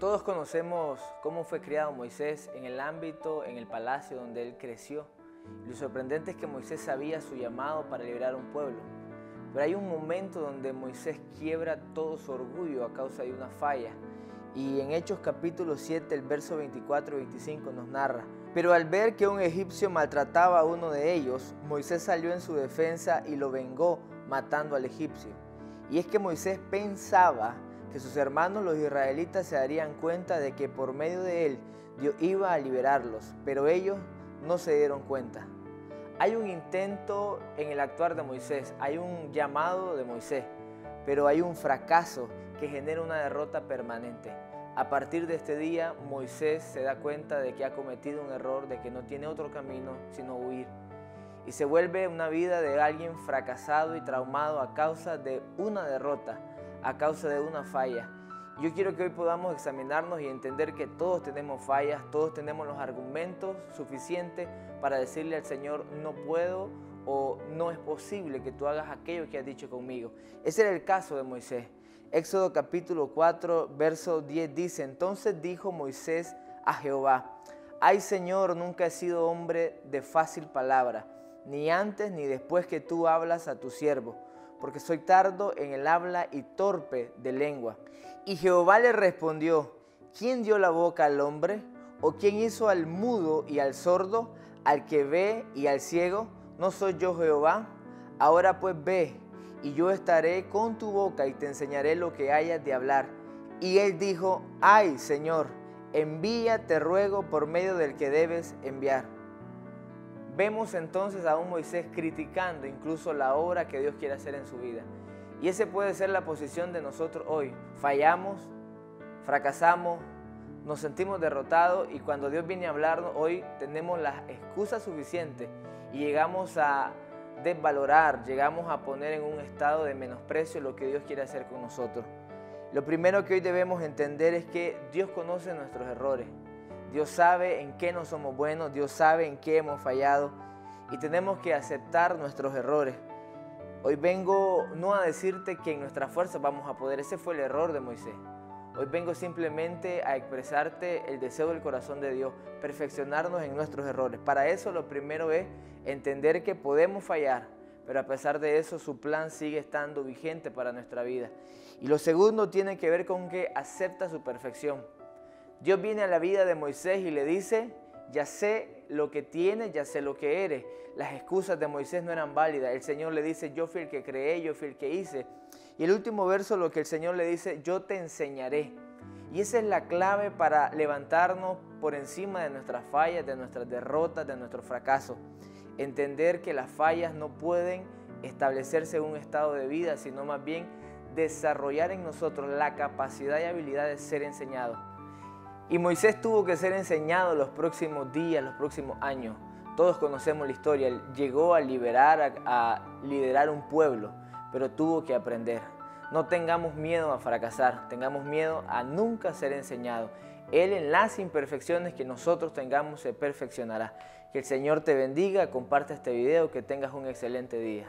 Todos conocemos cómo fue criado Moisés en el ámbito, en el palacio donde él creció. lo sorprendente es que Moisés sabía su llamado para liberar un pueblo. Pero hay un momento donde Moisés quiebra todo su orgullo a causa de una falla. Y en Hechos capítulo 7, el verso 24 y 25 nos narra. Pero al ver que un egipcio maltrataba a uno de ellos, Moisés salió en su defensa y lo vengó matando al egipcio. Y es que Moisés pensaba que sus hermanos los israelitas se darían cuenta de que por medio de él Dios iba a liberarlos, pero ellos no se dieron cuenta. Hay un intento en el actuar de Moisés, hay un llamado de Moisés, pero hay un fracaso que genera una derrota permanente. A partir de este día, Moisés se da cuenta de que ha cometido un error, de que no tiene otro camino sino huir. Y se vuelve una vida de alguien fracasado y traumado a causa de una derrota a causa de una falla. Yo quiero que hoy podamos examinarnos y entender que todos tenemos fallas, todos tenemos los argumentos suficientes para decirle al Señor, no puedo o no es posible que tú hagas aquello que has dicho conmigo. Ese era el caso de Moisés. Éxodo capítulo 4, verso 10 dice, entonces dijo Moisés a Jehová, ay Señor, nunca he sido hombre de fácil palabra, ni antes ni después que tú hablas a tu siervo porque soy tardo en el habla y torpe de lengua. Y Jehová le respondió, ¿quién dio la boca al hombre? ¿O quién hizo al mudo y al sordo, al que ve y al ciego? ¿No soy yo Jehová? Ahora pues ve, y yo estaré con tu boca y te enseñaré lo que hayas de hablar. Y él dijo, ay Señor, envía, te ruego, por medio del que debes enviar. Vemos entonces a un Moisés criticando incluso la obra que Dios quiere hacer en su vida. Y ese puede ser la posición de nosotros hoy. Fallamos, fracasamos, nos sentimos derrotados y cuando Dios viene a hablarnos hoy tenemos las excusas suficientes y llegamos a desvalorar, llegamos a poner en un estado de menosprecio lo que Dios quiere hacer con nosotros. Lo primero que hoy debemos entender es que Dios conoce nuestros errores. Dios sabe en qué no somos buenos, Dios sabe en qué hemos fallado y tenemos que aceptar nuestros errores. Hoy vengo no a decirte que en nuestra fuerza vamos a poder, ese fue el error de Moisés. Hoy vengo simplemente a expresarte el deseo del corazón de Dios, perfeccionarnos en nuestros errores. Para eso lo primero es entender que podemos fallar, pero a pesar de eso su plan sigue estando vigente para nuestra vida. Y lo segundo tiene que ver con que acepta su perfección. Dios viene a la vida de Moisés y le dice, ya sé lo que tienes, ya sé lo que eres. Las excusas de Moisés no eran válidas. El Señor le dice, yo fui el que creé, yo fui el que hice. Y el último verso, lo que el Señor le dice, yo te enseñaré. Y esa es la clave para levantarnos por encima de nuestras fallas, de nuestras derrotas, de nuestros fracasos. Entender que las fallas no pueden establecerse un estado de vida, sino más bien desarrollar en nosotros la capacidad y habilidad de ser enseñados. Y Moisés tuvo que ser enseñado los próximos días, los próximos años. Todos conocemos la historia. llegó a liberar, a, liderar un pueblo, pero tuvo que aprender. No tengamos miedo a fracasar, tengamos miedo a nunca ser enseñado. Él en las imperfecciones que nosotros tengamos se perfeccionará. Que el Señor te bendiga, comparte este video, que tengas un excelente día.